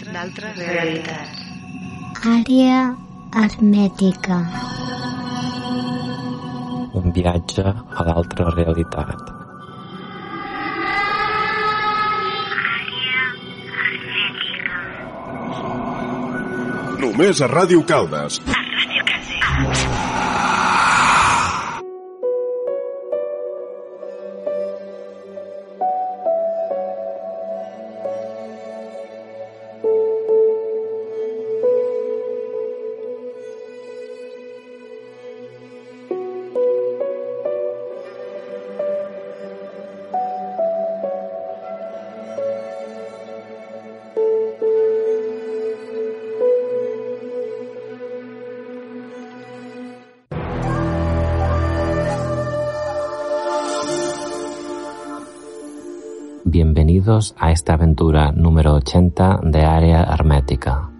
d'altres realitats. Àrea hermètica. Un viatge a l'altra realitat. Només a Ràdio Caldes. A esta aventura número 80 de Área Hermética.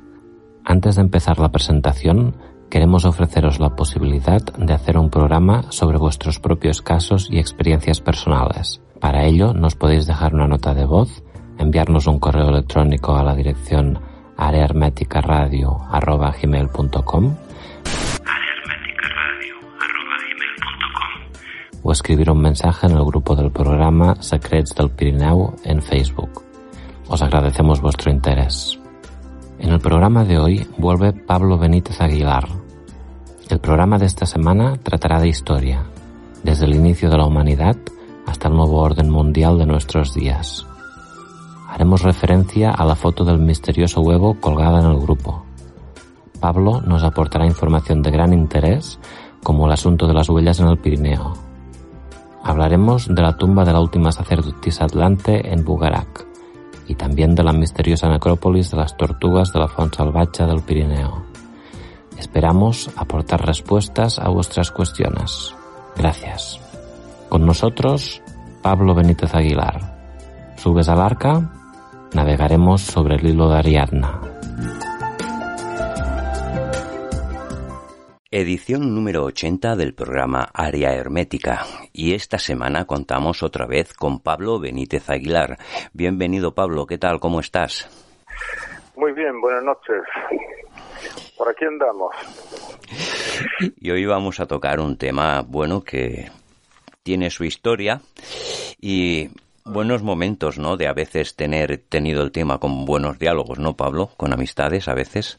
Antes de empezar la presentación, queremos ofreceros la posibilidad de hacer un programa sobre vuestros propios casos y experiencias personales. Para ello, nos podéis dejar una nota de voz, enviarnos un correo electrónico a la dirección areahermeticaradio.com o escribir un mensaje en el grupo del programa Secrets del Pirineu en Facebook. Os agradecemos vuestro interés. En el programa de hoy vuelve Pablo Benítez Aguilar. El programa de esta semana tratará de historia, desde el inicio de la humanidad hasta el nuevo orden mundial de nuestros días. Haremos referencia a la foto del misterioso huevo colgada en el grupo. Pablo nos aportará información de gran interés, como el asunto de las huellas en el Pirineo, Hablaremos de la tumba de la última sacerdotisa atlante en Bugarak y también de la misteriosa necrópolis de las tortugas de la Font Salvaje del Pirineo. Esperamos aportar respuestas a vuestras cuestiones. Gracias. Con nosotros, Pablo Benítez Aguilar. Subes al arca, navegaremos sobre el hilo de Ariadna. Edición número 80 del programa Área Hermética. Y esta semana contamos otra vez con Pablo Benítez Aguilar. Bienvenido Pablo, ¿qué tal? ¿Cómo estás? Muy bien, buenas noches. Por aquí andamos. Y hoy vamos a tocar un tema, bueno, que tiene su historia y buenos momentos, ¿no? De a veces tener tenido el tema con buenos diálogos, ¿no, Pablo? Con amistades a veces.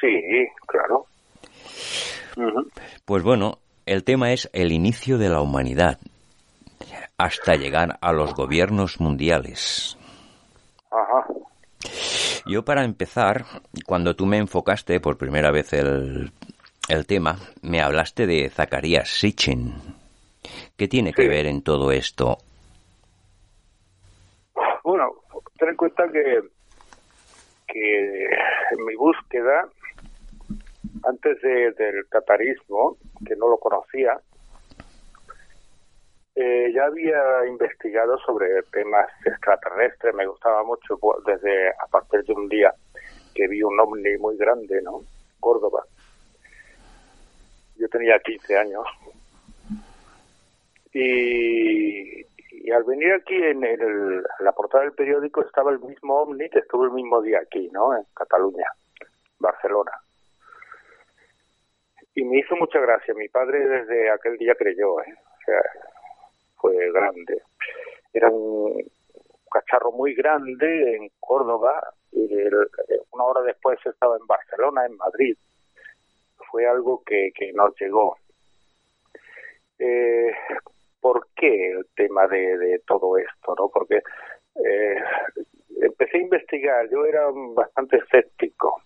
Sí, claro. Pues bueno, el tema es el inicio de la humanidad hasta llegar a los gobiernos mundiales. Ajá. Yo para empezar, cuando tú me enfocaste por primera vez el, el tema, me hablaste de Zacarías Sitchin. ¿Qué tiene que ver en todo esto? Bueno, ten en cuenta que, que en mi búsqueda, antes de- del tatarismo, que no lo conocía, eh, ya había investigado sobre temas extraterrestres. Me gustaba mucho pues, desde a partir de un día que vi un ovni muy grande, ¿no? Córdoba. Yo tenía 15 años. Y, al venir aquí en, el- en la portada del periódico estaba el mismo ovni que estuvo el mismo día aquí, ¿no? En Cataluña, Barcelona. Y me hizo mucha gracia. Mi padre desde aquel día creyó, ¿eh? O sea, fue grande. Era un cacharro muy grande en Córdoba y una hora después estaba en Barcelona, en Madrid. Fue algo que, que nos llegó. Eh, ¿Por qué el tema de, de todo esto? no Porque eh, empecé a investigar. Yo era bastante escéptico.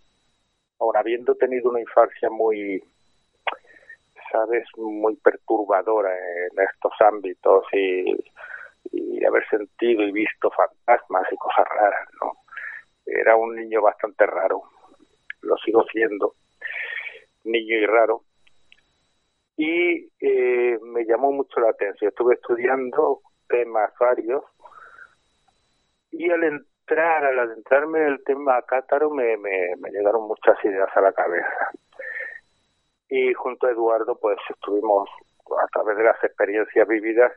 Aun habiendo tenido una infancia muy, sabes, muy perturbadora en estos ámbitos y, haber sentido y visto fantasmas y cosas raras, ¿no? Era un niño bastante raro, lo sigo siendo, niño y raro. Y eh, me llamó mucho la atención, estuve estudiando temas varios y al entrar, al adentrarme en el tema cátaro me, me, me llegaron muchas ideas a la cabeza y junto a Eduardo pues estuvimos a través de las experiencias vividas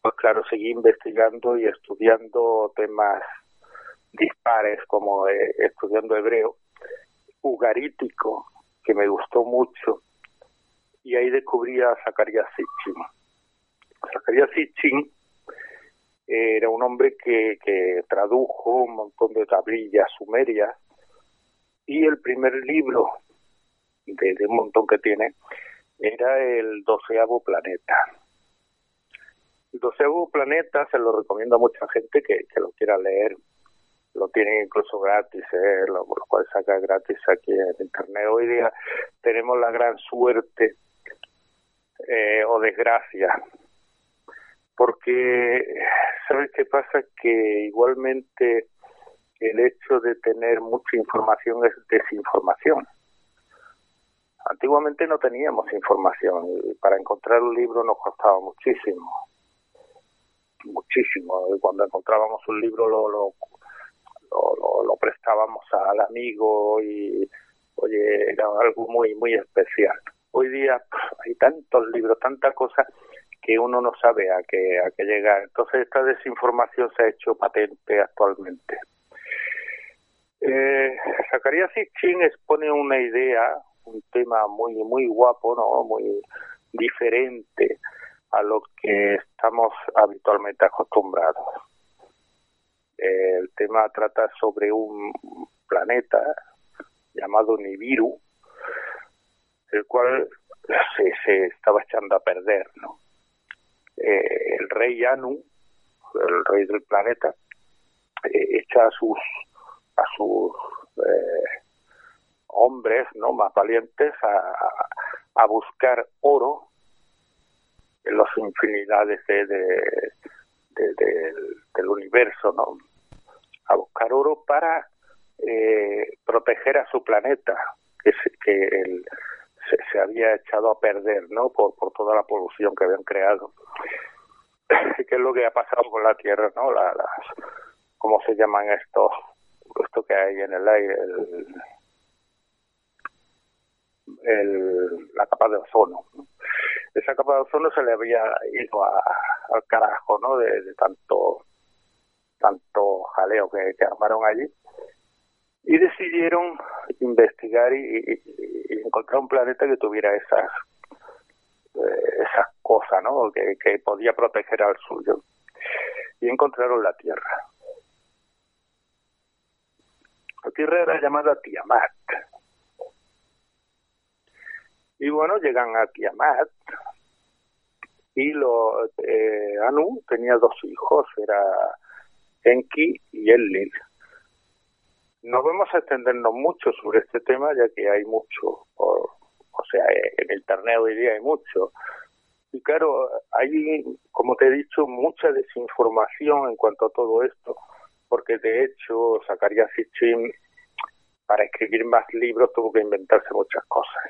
pues claro seguí investigando y estudiando temas dispares como estudiando hebreo, ugarítico, que me gustó mucho, y ahí descubrí a Zacarías Sitchin. Zacarías Sitchin era un hombre que, que tradujo un montón de tablillas sumerias y el primer libro de, un montón que tiene era el doceavo planeta. El doceavo planeta se lo recomiendo a mucha gente que, que lo quiera leer. Lo tienen incluso gratis, ¿eh? lo, lo cual saca gratis aquí en Internet. Hoy día tenemos la gran suerte eh, o desgracia porque ¿sabes qué pasa? Que igualmente el hecho de tener mucha información es desinformación. Antiguamente no teníamos información y para encontrar un libro nos costaba muchísimo, muchísimo. Y cuando encontrábamos un libro lo, lo, lo, prestábamos al amigo y, oye, era algo muy, muy especial. Hoy día hay tantos libros, tantas cosas que uno no sabe a qué, a qué llegar. Entonces esta desinformación se ha hecho patente actualmente. Eh, Zacarías Sitchin expone una idea, un tema muy muy guapo, no, muy diferente a lo que estamos habitualmente acostumbrados. el tema trata sobre un planeta llamado Nibiru, el cual se, estaba echando a perder, ¿no? Eh, el rey Anu, el rey del planeta, eh, echa a sus a sus eh, hombres no más valientes a, a, buscar oro en las infinidades de, de, del, universo, ¿no? A buscar oro para proteger a su planeta, que, que el, se, había echado a perder, ¿no? Por, por toda la polución que habían creado. ¿Qué es lo que ha pasado con la Tierra, no? La, las, ¿Cómo se llaman estos? Esto que hay en el aire, el, la capa de ozono. Esa capa de ozono se le había ido al carajo, ¿no? De, de, tanto tanto jaleo que, que armaron allí y decidieron investigar y, encontrar un planeta que tuviera esas eh, esas cosas, ¿no? Que, que podía proteger al suyo. Y encontraron la Tierra. La Tierra era llamada Tiamat. Y bueno, llegan a Tiamat y lo, eh, Anu tenía dos hijos, era Enki y Enlil no vamos a extendernos mucho sobre este tema, ya que hay mucho, o, sea, en Internet hoy día hay mucho. Y claro, hay, como te he dicho, mucha desinformación en cuanto a todo esto, porque de hecho Zacarías Sitchin, para escribir más libros, tuvo que inventarse muchas cosas.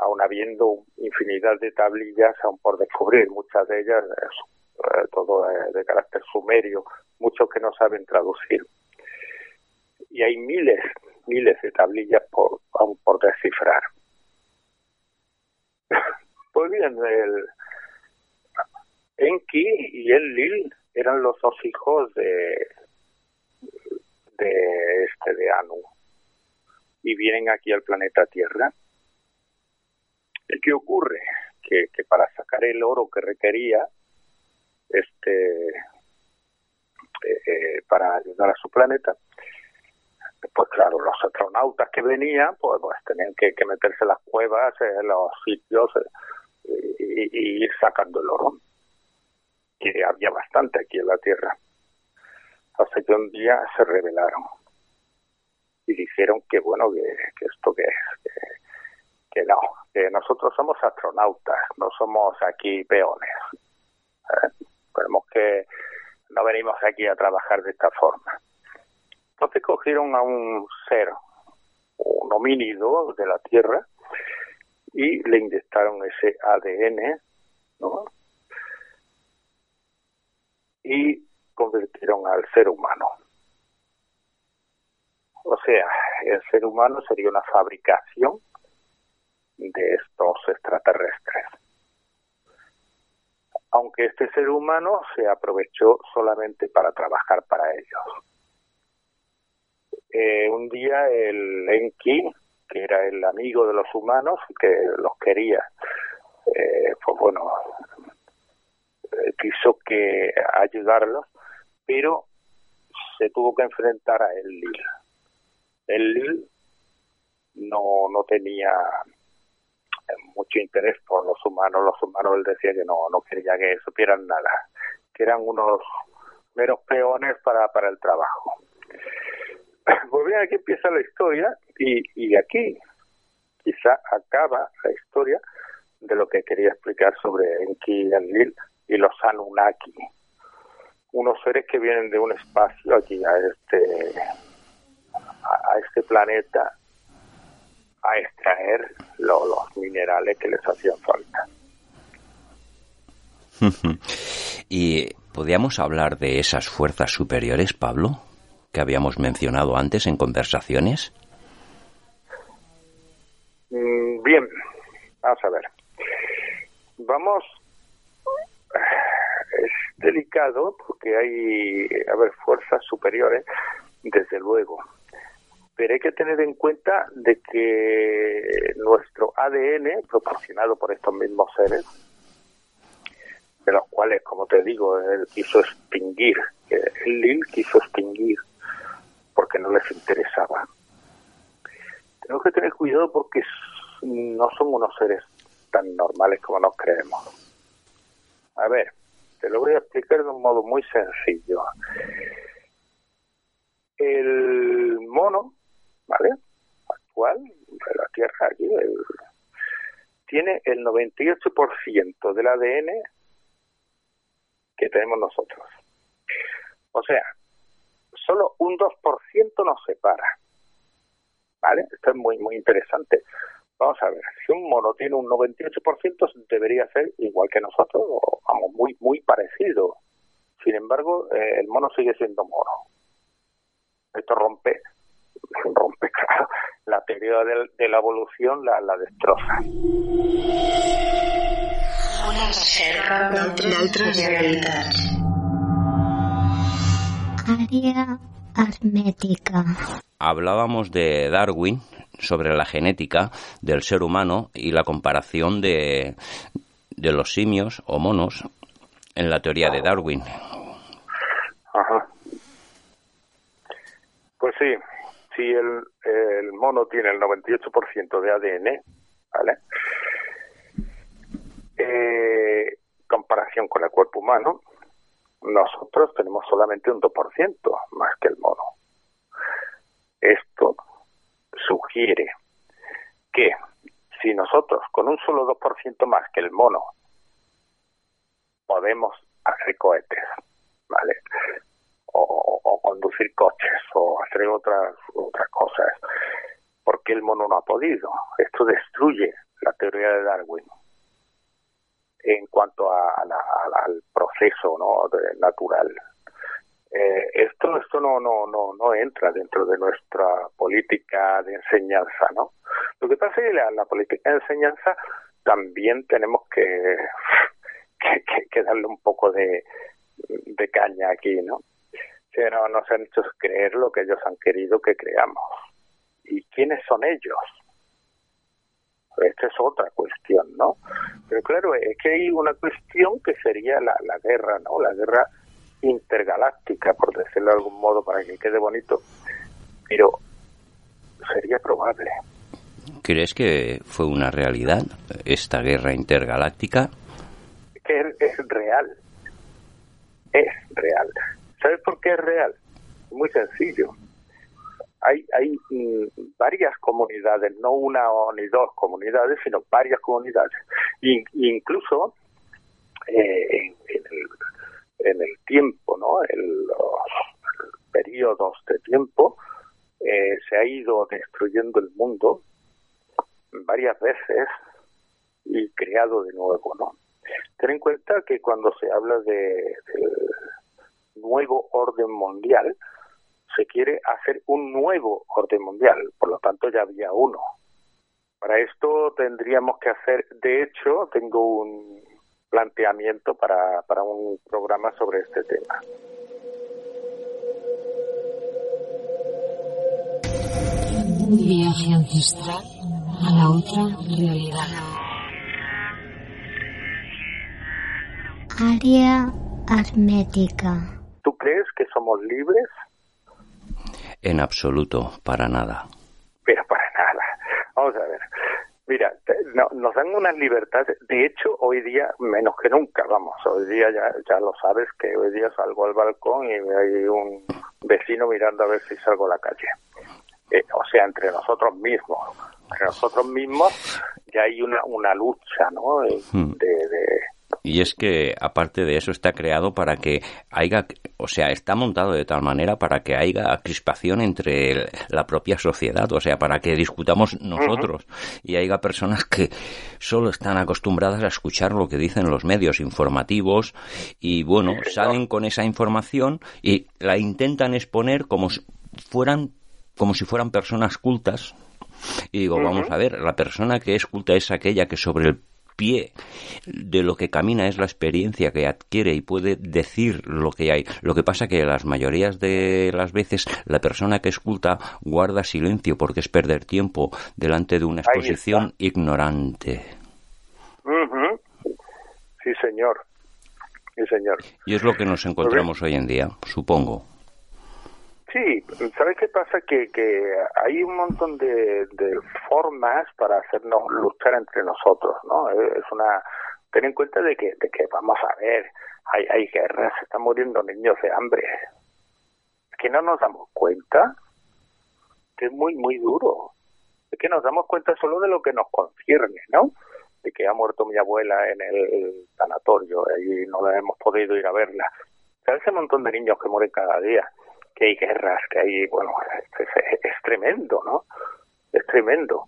Aún habiendo infinidad de tablillas aún por descubrir, muchas de ellas, eh, todo de carácter sumerio, muchos que no saben traducir y hay miles, miles de tablillas por, aún por descifrar. Pues bien, el Enki y el Lil eran los dos hijos de, de este de Anu y vienen aquí al planeta Tierra. ¿Y qué ocurre? Que, que para sacar el oro que requería este eh, eh para ayudar a su planeta, pues claro, los astronautas que venían, pues, pues tenían que, meterse en las cuevas, en los sitios eh, y, ir sacando el oro, que había bastante aquí en la Tierra. Hasta que un día se rebelaron y dijeron que bueno, que, esto que es, que, no, nosotros somos astronautas, no somos aquí peones. ¿Eh? que no venimos aquí a trabajar de esta forma entonces cogieron a un ser, un homínido de la Tierra, y le inyectaron ese ADN, ¿no? Y convirtieron al ser humano. O sea, el ser humano sería una fabricación de estos extraterrestres. Aunque este ser humano se aprovechó solamente para trabajar para ellos había el Enki, que era el amigo de los humanos, que los quería. Eh, pues bueno, eh, quiso que ayudarlos, pero se tuvo que enfrentar a Enlil. Enlil no, no tenía mucho interés por los humanos. Los humanos él decía que no, no quería que supieran nada, que eran unos meros peones para, para el trabajo. Pues bien, aquí empieza la historia y, y aquí quizá acaba la historia de lo que quería explicar sobre Enki Enlil y los Anunnaki, unos seres que vienen de un espacio aquí a este a este planeta a extraer los minerales que les hacían falta. ¿Y podíamos hablar de esas fuerzas superiores, Pablo, que habíamos mencionado antes en conversaciones? Mm, bien, vamos a ver. Vamos, es delicado porque hay, a ver, fuerzas superiores, desde luego, pero hay que tener en cuenta de que nuestro ADN, proporcionado por estos mismos seres, de los cuales, como te digo, él quiso extinguir, el Lil quiso extinguir porque no les interesaba. Tenemos que tener cuidado porque no son unos seres tan normales como nos creemos. A ver, te lo voy a explicar de un modo muy sencillo. El mono ¿vale? Actual de la Tierra aquí tiene el 98% del ADN que tenemos nosotros. O sea, solo un 2% nos separa. ¿Vale? Esto es muy, muy interesante. Vamos a ver, si un mono tiene un 98%, debería ser igual que nosotros, o vamos, muy, muy parecido. Sin embargo, eh, el mono sigue siendo mono. Esto rompe rompe la teoría de, la evolución la, la destroza. Una reserva. Área hermética. Hablábamos de Darwin sobre la genética del ser humano y la comparación de, de los simios o monos en la teoría de Darwin. Ajá. Pues sí, si el, mono tiene el 98% de ADN, ¿vale? Eh, comparación con el cuerpo humano, nosotros tenemos solamente un 2% más que el mono. Esto sugiere que si nosotros con un solo 2% más que el mono podemos hacer cohetes, ¿vale? O, conducir coches o hacer otras otras cosas porque el mono no ha podido. Esto destruye la teoría de Darwin en cuanto a, al proceso no natural. Eh, esto esto no no no no entra dentro de nuestra política de enseñanza no lo que pasa es que la, la política de enseñanza también tenemos que que, que darle un poco de, de caña aquí no pero nos han hecho creer lo que ellos han querido que creamos. ¿Y quiénes son ellos? Esta es otra cuestión, ¿no? Pero claro, es que hay una cuestión que sería la, la guerra, ¿no? La guerra intergaláctica, por decirlo de algún modo, para que quede bonito. Pero sería probable. ¿Crees que fue una realidad esta guerra intergaláctica? Que es real. Es real. ¿Sabes por qué es real? Muy sencillo. Hay, hay mm, varias comunidades, no una ni dos comunidades, sino varias comunidades. Incluso eh, en, el, tiempo, ¿no? En los periodos de tiempo, eh, se ha ido destruyendo el mundo varias veces y creado de nuevo, ¿no? Ten en cuenta que cuando se habla de nuevo orden mundial, se quiere hacer un nuevo orden mundial, por lo tanto ya había uno. Para esto tendríamos que hacer, de hecho, tengo un planteamiento para, para un programa sobre este tema. Viaje ancestral a la otra realidad. Área hermética. ¿Tú crees que somos libres? En absoluto, para nada. Pero para nada. Vamos a ver. Mira, no, nos dan unas libertades. De hecho, hoy día, menos que nunca, vamos. Hoy día ya, ya lo sabes que hoy día salgo al balcón y hay un vecino mirando a ver si salgo a la calle. Eh, o sea, entre nosotros mismos. Entre nosotros mismos ya hay una, una lucha, ¿no? Hmm. De, de- Y es que, aparte de eso, está creado para que haya, o sea, está montado de tal manera para que haya crispación entre el- la propia sociedad, o sea, para que discutamos nosotros. Y haya personas que solo están acostumbradas a escuchar lo que dicen los medios informativos y, bueno, salen con esa información y la intentan exponer como si fueran, como si fueran personas cultas. Y digo, vamos a ver, la persona que es culta es aquella que sobre el pie de lo que camina es la experiencia que adquiere y puede decir lo que hay. Lo que pasa que las mayorías de las veces la persona que esculta guarda silencio porque es perder tiempo delante de una exposición ignorante. Sí, señor. Sí, señor. Y es lo que nos encontramos hoy en día, supongo. Sí, ¿sabes qué pasa? Que, que hay un montón de, de formas para hacernos luchar entre nosotros, ¿no? Es una... Ten en cuenta de que, de que vamos a ver, hay, hay guerras, se están muriendo niños de hambre. Es que no nos damos cuenta que es muy, muy duro. Es que nos damos cuenta solo de lo que nos concierne, ¿no? De que ha muerto mi abuela en el sanatorio y no la hemos podido ir a verla. ¿Sabes ese montón de niños que mueren cada día? Que hay guerras, que hay, bueno, es, es- es tremendo, ¿no? Es tremendo.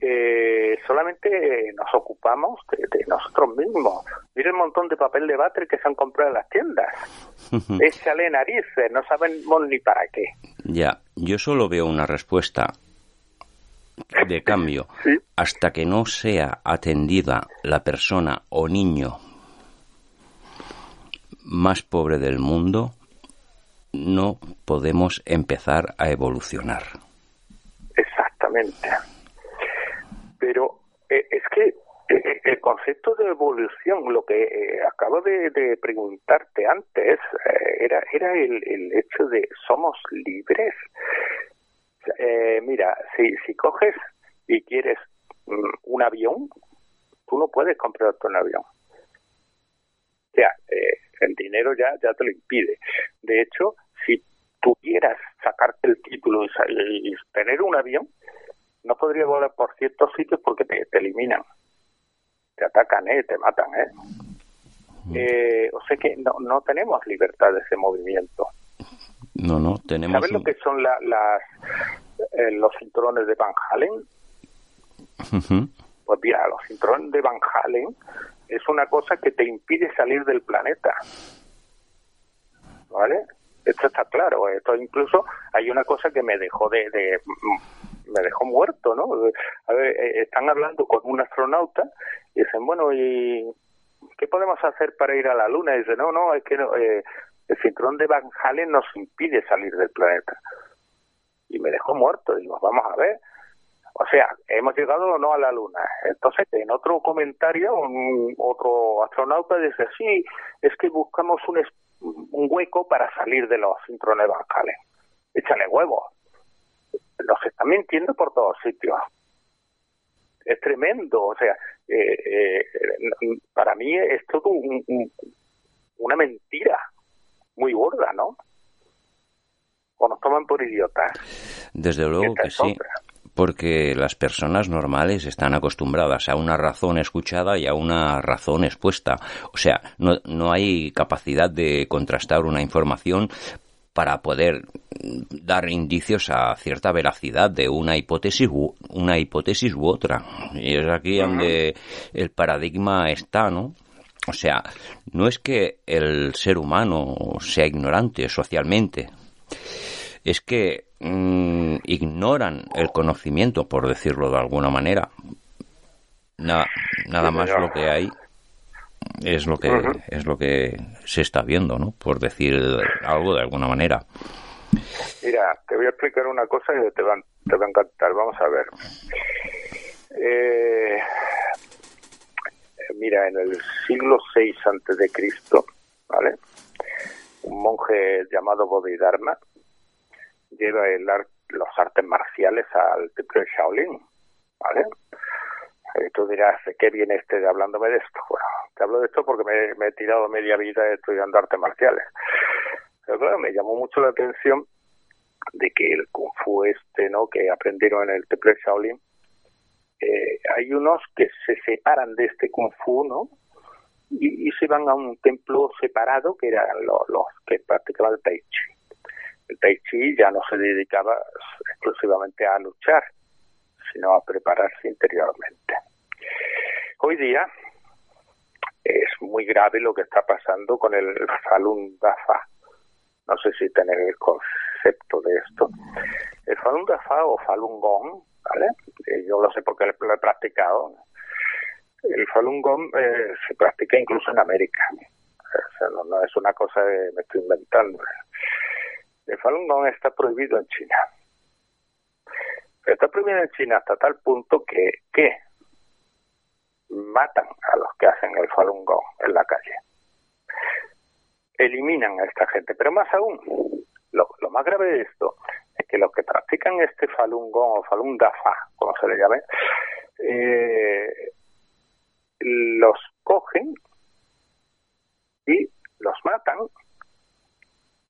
Eh, solamente nos ocupamos de, de nosotros mismos. Mira el montón de papel de váter que se han comprado en las tiendas. Échale narices, no sabemos ni para qué. Ya, yo solo veo una respuesta de cambio. Sí. Hasta que no sea atendida la persona o niño más pobre del mundo, no podemos empezar a evolucionar. Exactamente. Pero eh, es que eh, el concepto de evolución, lo que eh, acabo de, preguntarte antes, eh, era, era el, el hecho de somos libres. Eh, mira, si, si coges y quieres mm, un avión, tú no puedes comprarte un avión. O sea, eh, el dinero ya, ya te lo impide. De hecho, si tuvieras sacarte el título y, y tener un avión, no podrías volar por ciertos sitios porque te, te eliminan. Te atacan, ¿eh? Te matan, ¿eh? Eh, o sea que no, no tenemos libertad de ese movimiento. No, no, tenemos... ¿Sabes lo que son la- las eh, los cinturones de Van Halen? Pues mira, los cinturones de Van Halen es una cosa que te impide salir del planeta. ¿Vale? Esto está claro. Esto incluso hay una cosa que me dejó de, de- me dejó muerto, ¿no? A ver, eh, están hablando con un astronauta y dicen, bueno, ¿y qué podemos hacer para ir a la Luna? Y dice, no, no, es que no, eh, el cinturón de Van Halen nos impide salir del planeta. Y me dejó muerto. Digo, vamos a ver. O sea, hemos llegado o no a la Luna. Entonces, en otro comentario, un, otro astronauta dice, sí, es que buscamos un, es- un hueco para salir de los Van Halen. Échale huevo. Nos están mintiendo por todos sitios. Es tremendo. O sea, eh, eh, para mí es todo un- un- una mentira muy gorda, ¿no? O nos toman por idiotas. Desde luego que sí. otra. Porque las personas normales están acostumbradas a una razón escuchada y a una razón expuesta. O sea, no, no hay capacidad de contrastar una información para poder dar indicios a cierta veracidad de una hipótesis u, una hipótesis u otra. Y es aquí donde el paradigma está, ¿no? O sea, no es que el ser humano sea ignorante socialmente, es que mm, ignoran el conocimiento, por decirlo de alguna manera. Na- nada Sí, más señor. lo que hay es lo que es lo que se está viendo, ¿no? Por decir algo de alguna manera. Mira, te, voy a explicar una cosa que te va, te va a encantar. Vamos a ver. Eh, mira, en el siglo VI antes de Cristo, ¿vale? Un monje llamado Bodhidharma lleva el los artes marciales al templo de Shaolin, ¿vale? Y tú dirás, ¿qué viene este de hablándome de esto? Bueno, te hablo de esto porque me, me he tirado media vida estudiando artes marciales. Pero claro, me llamó mucho la atención de que el kung fu este, ¿no? Que aprendieron en el templo de Shaolin, eh, hay unos que se separan de este kung fu, ¿no? Y, se van a un templo separado que eran los, los que practicaban el tai chi. El tai chi ya no se dedicaba exclusivamente a luchar, sino a prepararse interiormente. Hoy día es muy grave lo que está pasando con el Falun Dafa. No sé si tener el concepto de esto. El Falun Dafa o Falun Gong ¿vale? Eh, yo lo sé porque lo he practicado. El Falun Gong eh, se practica incluso en América. no, es una cosa que me estoy inventando. El Falun Gong está prohibido en China. está prohibido en China hasta tal punto que, matan a los que hacen el Falun Gong en la calle. Eliminan a esta gente. Pero más aún, lo, más grave de esto que los que practican este Falun Gong o Falun Dafa, como se le llame, eh, los cogen y los matan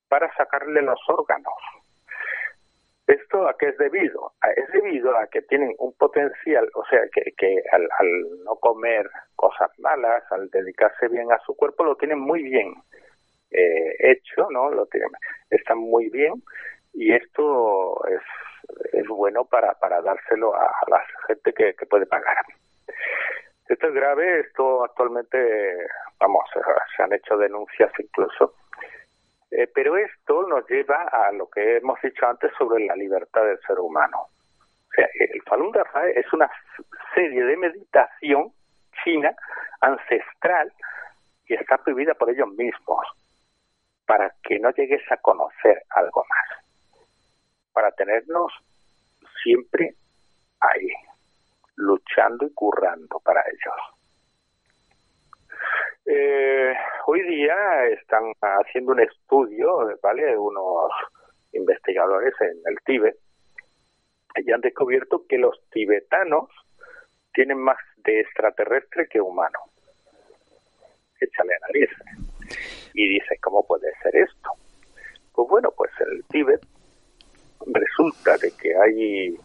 para sacarle los órganos. ¿Esto a qué es debido? Es debido a que tienen un potencial, o sea, que, que al, no comer cosas malas, al dedicarse bien a su cuerpo, lo tienen muy bien eh, hecho, ¿no? Lo tienen, están muy bien y esto es, es bueno para, para dárselo a, la gente que, puede pagar. Esto es grave, esto actualmente, vamos, se han hecho denuncias incluso, eh, pero esto nos lleva a lo que hemos dicho antes sobre la libertad del ser humano. O sea, el Falun Dafa es una serie de meditación china ancestral que está prohibida por ellos mismos para que no llegues a conocer algo más para tenernos siempre ahí, luchando y currando para ellos. Eh, hoy día están haciendo un estudio, ¿vale? Unos investigadores en el Tíbet y han descubierto que los tibetanos tienen más de extraterrestre que humano. Échale a nariz. Y dice, ¿cómo puede ser esto? Pues bueno, pues el Tíbet resulta de que hay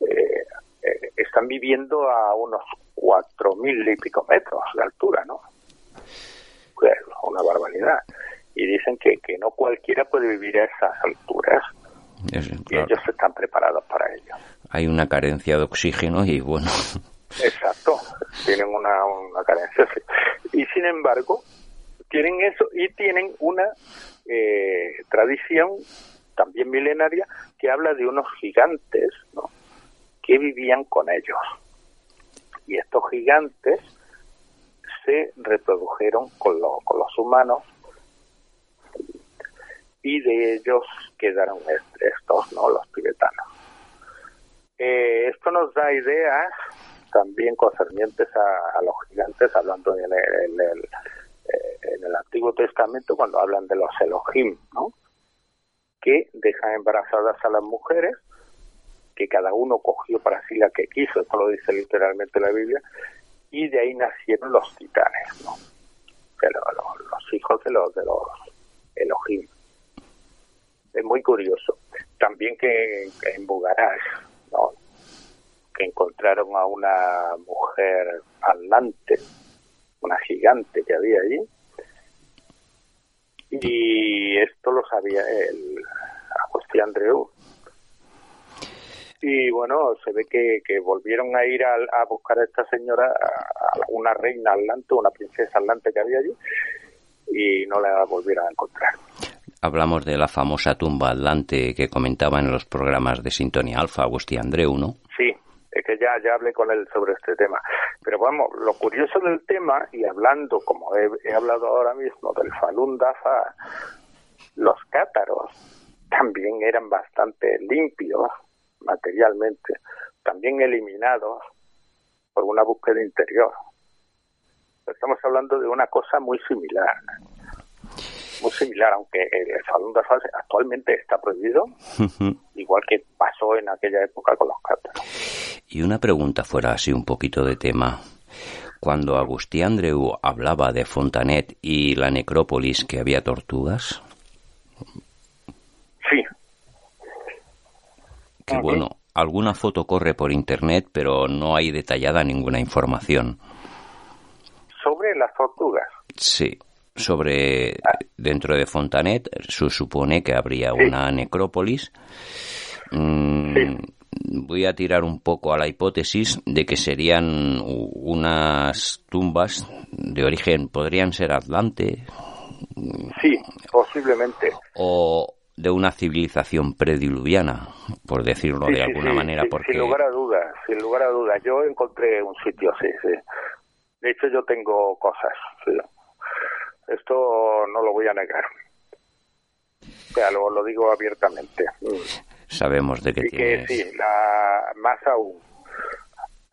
eh, eh, están viviendo a unos cuatro mil y pico metros de altura, ¿no? Una barbaridad. Y dicen que, que no cualquiera puede vivir a esas alturas. Y ellos están preparados para ello. Hay una carencia de oxígeno y bueno. Exacto, tienen una, una carencia. Y sin embargo, tienen eso y tienen una eh, tradición también milenaria, que habla de unos gigantes ¿no? que vivían con ellos. Y estos gigantes se reprodujeron con, con los humanos y de ellos quedaron estos, ¿no? los tibetanos. Eh, esto nos da ideas también concernientes a, los gigantes, hablando en el, eh, en el Antiguo Testamento, cuando hablan de los Elohim, ¿no? que dejan embarazadas a las mujeres, que cada uno cogió para sí la que quiso, esto lo dice literalmente la Biblia, y de ahí nacieron los titanes, ¿no? los, hijos de los, de los Elohim. Es muy curioso. También que, en Bugarás, ¿no? que encontraron a una mujer atlante, una gigante que había allí, y esto lo sabía el Agustín Andreu. Y bueno, se ve que, que volvieron a ir a, a, buscar a esta señora, a una reina atlante, una princesa atlante que había allí, y no la volvieron a encontrar. Hablamos de la famosa tumba atlante que comentaba en los programas de Sintonía Alfa, Agustín Andreu, ¿no? Sí, es que ya, ya hablé con él sobre este tema. Pero vamos, lo curioso del tema, y hablando, como he, hablado ahora mismo, del Falun Dafa, los cátaros también eran bastante limpios materialmente, también eliminados por una búsqueda interior. Estamos hablando de una cosa muy similar, muy similar, aunque el salón de fase actualmente está prohibido, igual que pasó en aquella época con los cátaros. Y una pregunta fuera así un poquito de tema. Cuando Agustí Andreu hablaba de Fontanet y la necrópolis que había tortugas. Sí. Que bueno, alguna foto corre por internet, pero no hay detallada ninguna información. ¿Sobre las tortugas? Sí. Sobre dentro de Fontanet se supone que habría una necrópolis. Mm, voy a tirar un poco a la hipótesis de que serían unas tumbas de origen, podrían ser Atlante. Sí, posiblemente. O de una civilización prediluviana, por decirlo de alguna manera. porque... Sin lugar a dudas, sin lugar a dudas. Yo encontré un sitio así, sí. De hecho, yo tengo cosas. Esto no lo voy a negar. O sea, lo, lo digo abiertamente sabemos de qué sí tienes. Que sí, la, más aún.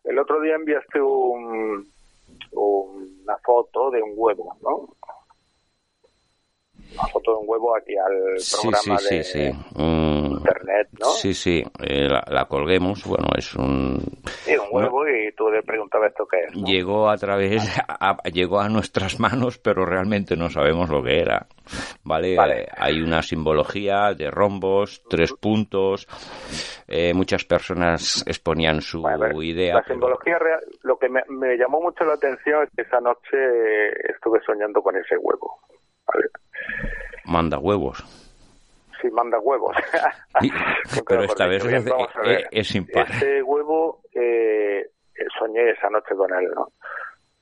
El otro día enviaste un, una foto de un huevo, ¿no? De un huevo aquí al programa sí, de sí, internet, ¿no? Sí, sí, eh, la, colguemos, bueno, es un... Sí, un huevo y tú le preguntabas esto qué es, Llegó a través, llegó a nuestras manos, pero realmente no sabemos lo que era, ¿vale? hay una simbología de rombos, tres puntos, eh, muchas personas exponían su idea. La simbología real, lo que me, me llamó mucho la atención es que esa noche estuve soñando con ese huevo, ¿vale? Manda huevos. Sí, manda huevos. pero esta vez es, es, impar. Ese huevo eh, soñé esa noche con él, ¿no?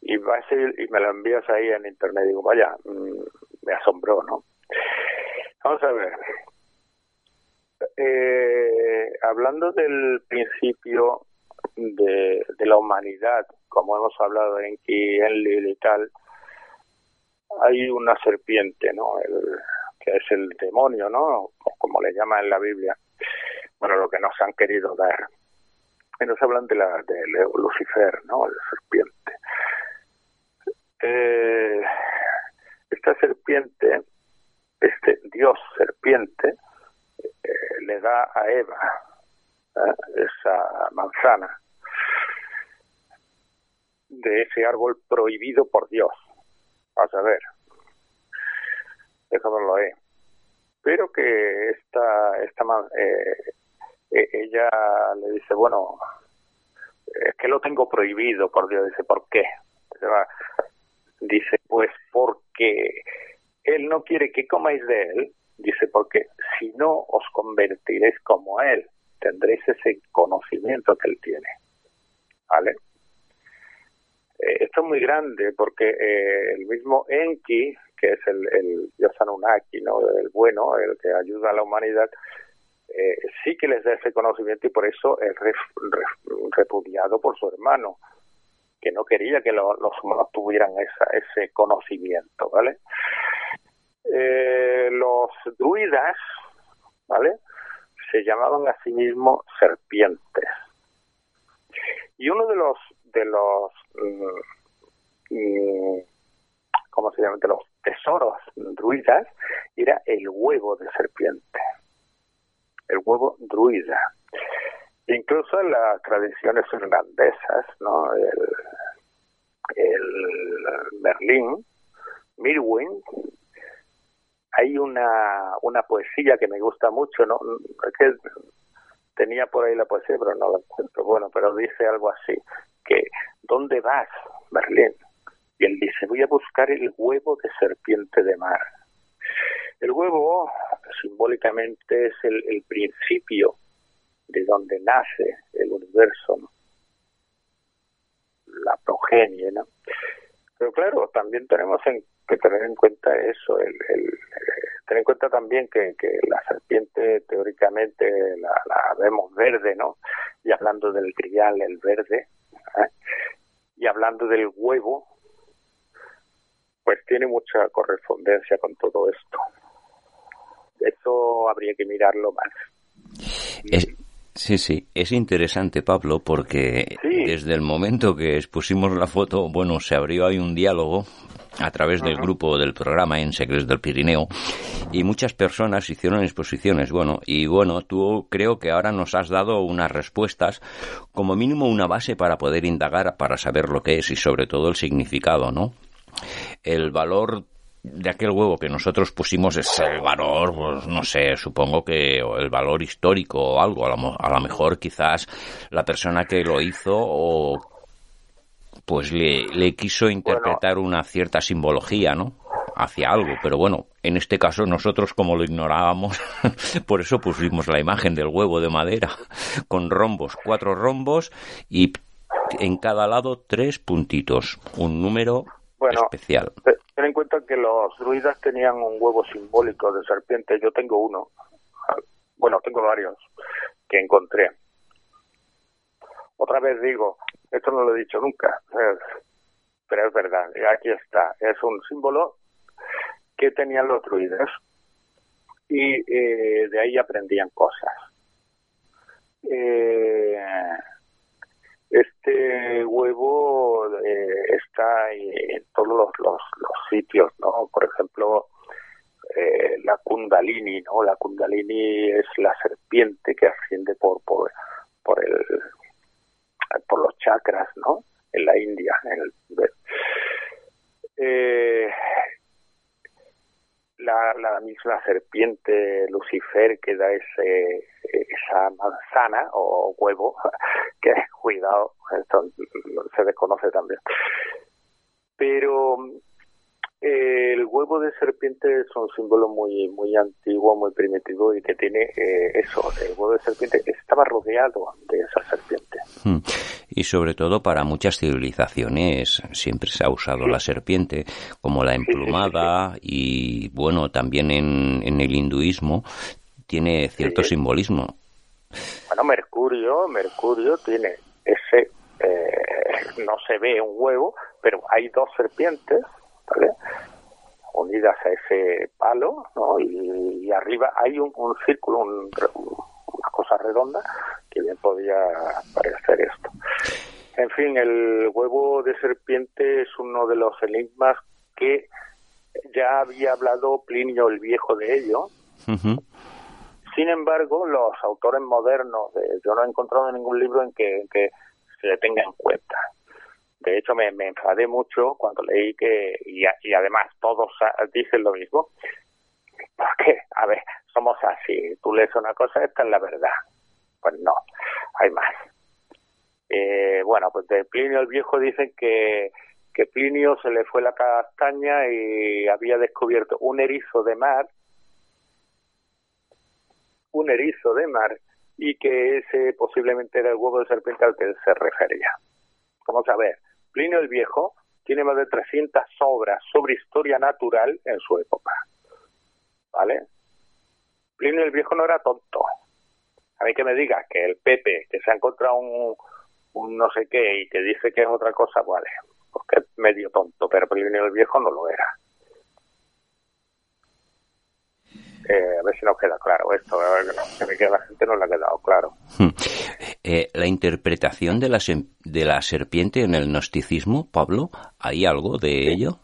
Y, vas y me lo envías ahí en internet. Y digo, vaya, mm, me asombró, ¿no? Vamos a ver. Eh, hablando del principio de, de, la humanidad, como hemos hablado en Enlil y tal, hay una serpiente, ¿no? El, que es el demonio, ¿no? Como le llama en la Biblia. Bueno, lo que nos han querido dar. Y nos hablan de la de Lucifer, ¿no? La serpiente. Eh, esta serpiente, este Dios serpiente, eh, le da a Eva ¿eh? esa manzana de ese árbol prohibido por Dios. A ver, eso no. Pero que esta, esta eh, e, ella le dice, bueno, es que lo tengo prohibido por Dios. Dice, ¿por qué? Dice, pues porque él no quiere que comáis de él. Dice, porque si no os convertiréis como él, tendréis ese conocimiento que él tiene. ¿Vale? Eh, esto es muy grande porque eh, el mismo Enki que es el, el dios Anunnaki, ¿no? el bueno, el que ayuda a la humanidad, eh, sí que les da ese conocimiento y por eso es repudiado por su hermano, que no quería que los humanos tuvieran esa, ese conocimiento, ¿vale? Eh, los druidas, ¿vale? Se llamaban a sí mismos serpientes. Y uno de los de los mm, mm, ¿cómo se llama? De los tesoros druidas era el huevo de serpiente, el huevo druida. Incluso en las tradiciones irlandesas, ¿no? El, el Merlín, Mirwin, hay una, una poesía que me gusta mucho, ¿no? Que tenía por ahí la poesía, pero no la encuentro. Bueno, pero dice algo así, que ¿dónde vas, Merlín? Y él dice, voy a buscar el huevo de serpiente de mar. El huevo simbólicamente es el, principio de donde nace el universo, la progenie, ¿no? Pero claro, también tenemos que tener en cuenta eso, el, tener en cuenta también que, la serpiente teóricamente la, vemos verde, ¿no? Y hablando del grial, el verde, ¿eh? y hablando del huevo, pues tiene mucha correspondencia con todo esto. eso habría que mirarlo más. sí, sí, es interesante, Pablo, porque desde el momento que expusimos la foto, bueno, se abrió ahí un diálogo a través del grupo del programa en Secretos del Pirineo y muchas personas hicieron exposiciones. Bueno, y bueno, tú creo que ahora nos has dado unas respuestas, como mínimo una base para poder indagar, para saber lo que es y sobre todo el significado, ¿no? El valor de aquel huevo que nosotros pusimos es el valor, pues no sé, supongo que el valor histórico o algo, a lo, a lo mejor quizás la persona que lo hizo o pues le, le quiso interpretar una cierta simbología, ¿no? Hacia algo, pero bueno, en este caso nosotros como lo ignorábamos, por eso pusimos la imagen del huevo de madera, con rombos, cuatro rombos y en cada lado tres puntitos, un número especial. Ten en cuenta que los druidas tenían un huevo simbólico de serpiente, yo tengo uno, bueno, tengo varios que encontré. Otra vez digo, esto no lo he dicho nunca, pero es verdad, aquí está. Es un símbolo que tenían los druidas y eh, de ahí aprendían cosas. Eh, este huevo eh, está en todos los, los, sitios, ¿no? Por ejemplo, la kundalini, ¿no? La kundalini es la serpiente que asciende por, por, por el por los chakras, ¿no? En la India, en el eh, la, la, misma serpiente Lucifer que da ese, esa manzana o huevo, que cuidado, esto se desconoce también. Pero el huevo de serpiente es un símbolo muy muy antiguo, muy primitivo y que tiene eh, eso. El huevo de serpiente estaba rodeado de esa serpiente. Hmm. Y sobre todo para muchas civilizaciones siempre se ha usado la serpiente como la emplumada y bueno, también en, en el hinduismo tiene cierto simbolismo. Bueno, Mercurio, Mercurio tiene ese, eh, no se ve un huevo, pero hay dos serpientes Unidas a ese palo, ¿no? Y, arriba hay un, círculo, una cosa redonda que bien podía parecer esto. En fin, el huevo de serpiente es uno de los enigmas que ya había hablado Plinio el Viejo de ello. Sin embargo, los autores modernos, yo no he encontrado ningún libro en que, en que se le tenga en cuenta. De hecho, me, enfadé mucho cuando leí que, y, además todos dicen lo mismo, porque, a ver, somos así, tú lees una cosa, esta es la verdad. Pues no, hay más. Eh, bueno, pues de Plinio el Viejo dicen que, que Plinio se le fue la castaña y había descubierto un erizo de mar, un erizo de mar, y que ese posiblemente era el huevo de serpiente al que se refería. Vamos a ver, Plinio el Viejo tiene más de 300 obras sobre historia natural en su época. ¿Vale? Plinio el Viejo no era tonto. A mí que me diga que el Pepe, que se ha encontrado un, un no sé qué y que dice que es otra cosa, vale, porque es medio tonto, pero Plinio el Viejo no lo era. Eh, a ver si nos queda claro esto, a ver, que la gente no le ha quedado claro. Hmm. Eh, la interpretación de la, de la serpiente en el gnosticismo, Pablo, ¿hay algo de ello?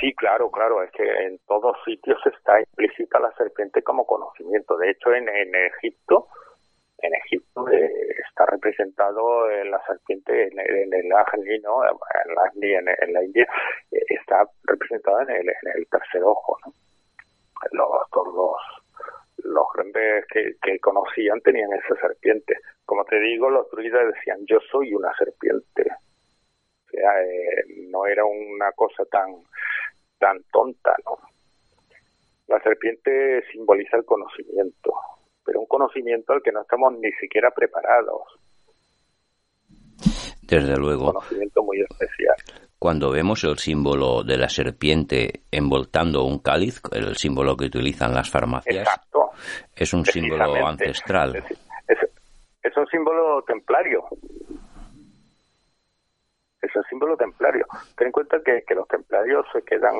Sí, claro, claro, es que en todos sitios está implícita la serpiente como conocimiento. De hecho, en, en Egipto, en Egipto eh, está representado en la serpiente, en, el Agni, ¿no? En la, en, la India, está representada en el, en el tercer ojo, ¿no? Los, todos los, los grandes que, que, conocían tenían esa serpiente. Como te digo, los druidas decían, yo soy una serpiente. O sea, eh, no era una cosa tan, tan tonta, ¿no? La serpiente simboliza el conocimiento, pero un conocimiento al que no estamos ni siquiera preparados. Desde luego. Un conocimiento muy especial cuando vemos el símbolo de la serpiente envoltando un cáliz, el símbolo que utilizan las farmacias, es un símbolo ancestral. Es, un símbolo templario. Es un símbolo templario. Ten en cuenta que, los templarios se quedan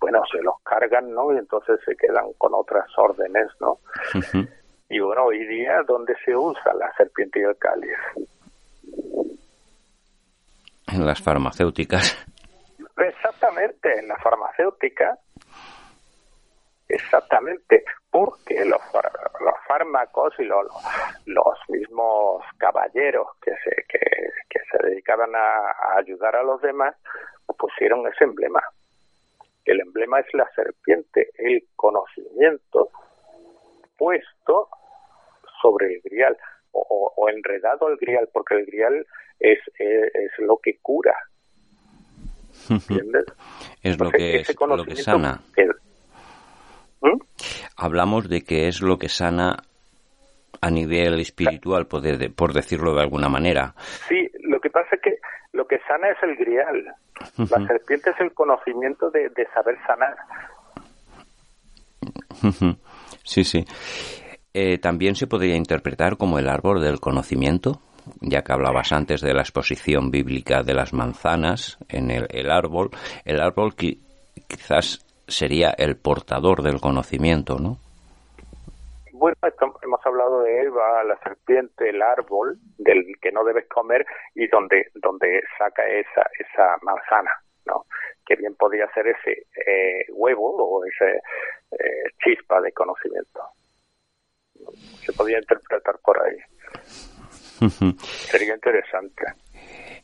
bueno, se los cargan, ¿no? Y entonces se quedan con otras órdenes, ¿no? Y bueno, hoy día, ¿dónde se usa la serpiente y el cáliz? En las farmacéuticas. Exactamente, en la farmacéutica. Exactamente, porque los, los fármacos y los, los mismos caballeros que se, que, se dedicaban a, a ayudar a los demás pusieron ese emblema. El emblema es la serpiente, el conocimiento puesto sobre el grial o, enredado al grial, porque el grial es, es, lo que cura. ¿Entiendes? es lo que, es, lo que sana. ¿Mm? Hablamos de que es lo que sana a nivel espiritual, por, por decirlo de alguna manera. Sí, lo que pasa es que lo que sana es el grial. La serpiente es el conocimiento de, de saber sanar. Sí, sí. Eh, también se podría interpretar como el árbol del conocimiento, ya que hablabas antes de la exposición bíblica de las manzanas en el, árbol. El árbol quizás sería el portador del conocimiento, ¿no? Bueno, hemos hablado de Eva, la serpiente, el árbol del que no debes comer y donde donde saca esa esa manzana, ¿no? Que bien podría ser ese eh, huevo o ese eh, chispa de conocimiento se podía interpretar por ahí. Sería interesante.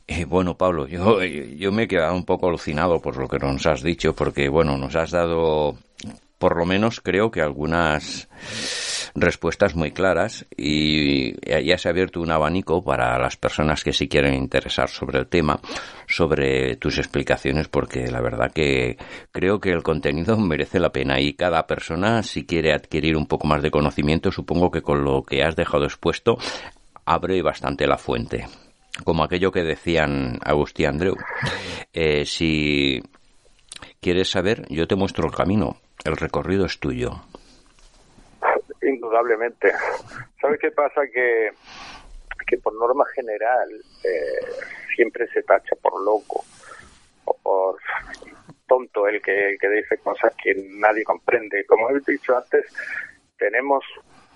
Eh, bueno, Pablo, yo, yo me he quedado un poco alucinado por lo que nos has dicho, porque, bueno, nos has dado, por lo menos creo que algunas respuestas muy claras y ya se ha abierto un abanico para las personas que sí quieren interesar sobre el tema, sobre tus explicaciones, porque la verdad que creo que el contenido merece la pena y cada persona si quiere adquirir un poco más de conocimiento, supongo que con lo que has dejado expuesto abre bastante la fuente. Como aquello que decían Agustín Andreu, eh, si quieres saber, yo te muestro el camino, el recorrido es tuyo indudablemente. ¿Sabes qué pasa? Que, que por norma general eh, siempre se tacha por loco o por tonto el que, el que dice cosas que nadie comprende. Como he dicho antes, tenemos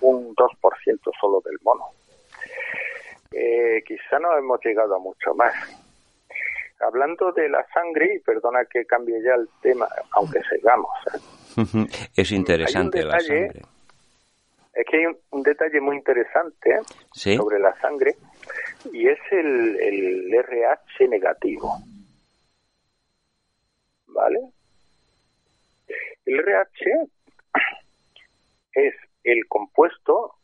un 2% solo del mono. Eh, quizá no hemos llegado a mucho más. Hablando de la sangre, y perdona que cambie ya el tema, aunque sigamos. ¿eh? Es interesante la sangre es que hay un, detalle muy interesante sobre la sangre y es el, el RH negativo. ¿Vale? El RH es el compuesto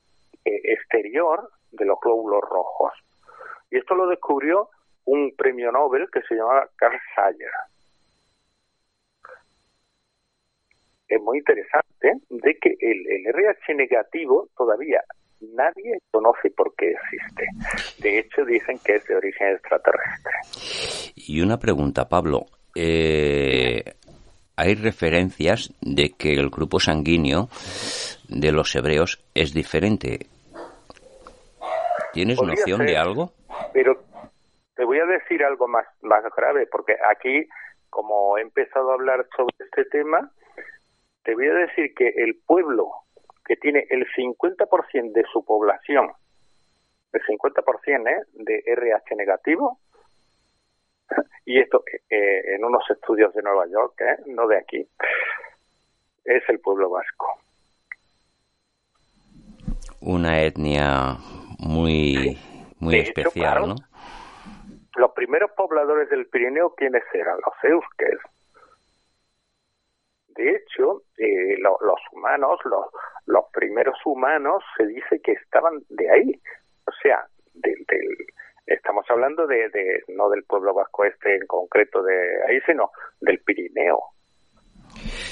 eh, exterior de los glóbulos rojos. Y esto lo descubrió un premio Nobel que se llamaba Carl Sager. Es muy interesante de que el, el RH negativo todavía nadie conoce por qué existe. De hecho, dicen que es de origen extraterrestre. Y una pregunta, Pablo. Eh, hay referencias de que el grupo sanguíneo de los hebreos es diferente. ¿Tienes noción de algo? Pero te voy a decir algo más, más grave, porque aquí, como he empezado a hablar sobre este tema, te voy a decir que el pueblo que tiene el 50% de su población, el 50% ¿eh? de RH negativo, y esto eh, en unos estudios de Nueva York, ¿eh? no de aquí, es el pueblo vasco. Una etnia muy, muy especial, ¿no? Los primeros pobladores del Pirineo, ¿quiénes eran? Los eusques, de hecho, eh, los humanos, los, los primeros humanos, se dice que estaban de ahí. O sea, del, estamos hablando de, de, no del pueblo vasco este en concreto de ahí, sino del Pirineo.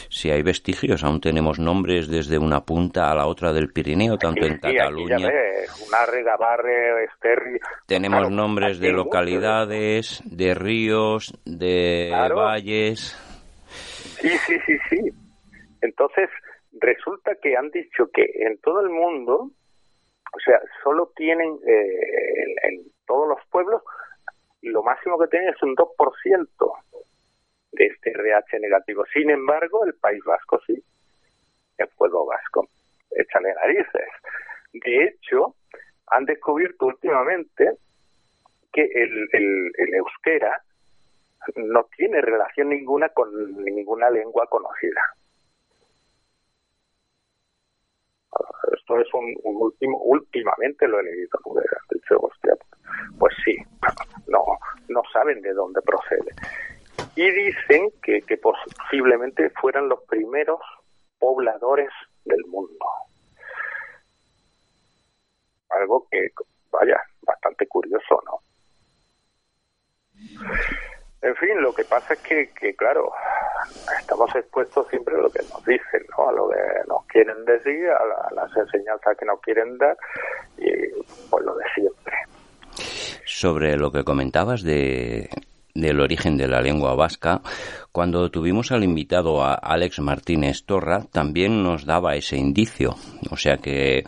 Si hay vestigios, aún tenemos nombres desde una punta a la otra del Pirineo, tanto en Cataluña. Tenemos nombres de localidades, de ríos, de valles. Sí, sí, sí, sí. Entonces, resulta que han dicho que en todo el mundo, o sea, solo tienen eh, en, todos los pueblos, lo máximo que tienen es un 2%. de este RH negativo. Sin embargo, el País Vasco sí, el pueblo vasco, échale narices. De hecho, han descubierto últimamente que el, el, el euskera no tiene relación ninguna con ninguna lengua conocida. Esto es un, último, últimamente lo he leído, pues sí, no, no saben de dónde procede. Y dicen que, que posiblemente fueran los primeros pobladores del mundo. Algo que, vaya, bastante curioso, ¿no? En fin, lo que pasa es que, que, claro, estamos expuestos siempre a lo que nos dicen, ¿no? A lo que nos quieren decir, a, las enseñanzas que nos quieren dar y pues lo de siempre. Sobre lo que comentabas de, del origen de la lengua vasca, cuando tuvimos al invitado a Alex Martínez Torra, también nos daba ese indicio. O sea que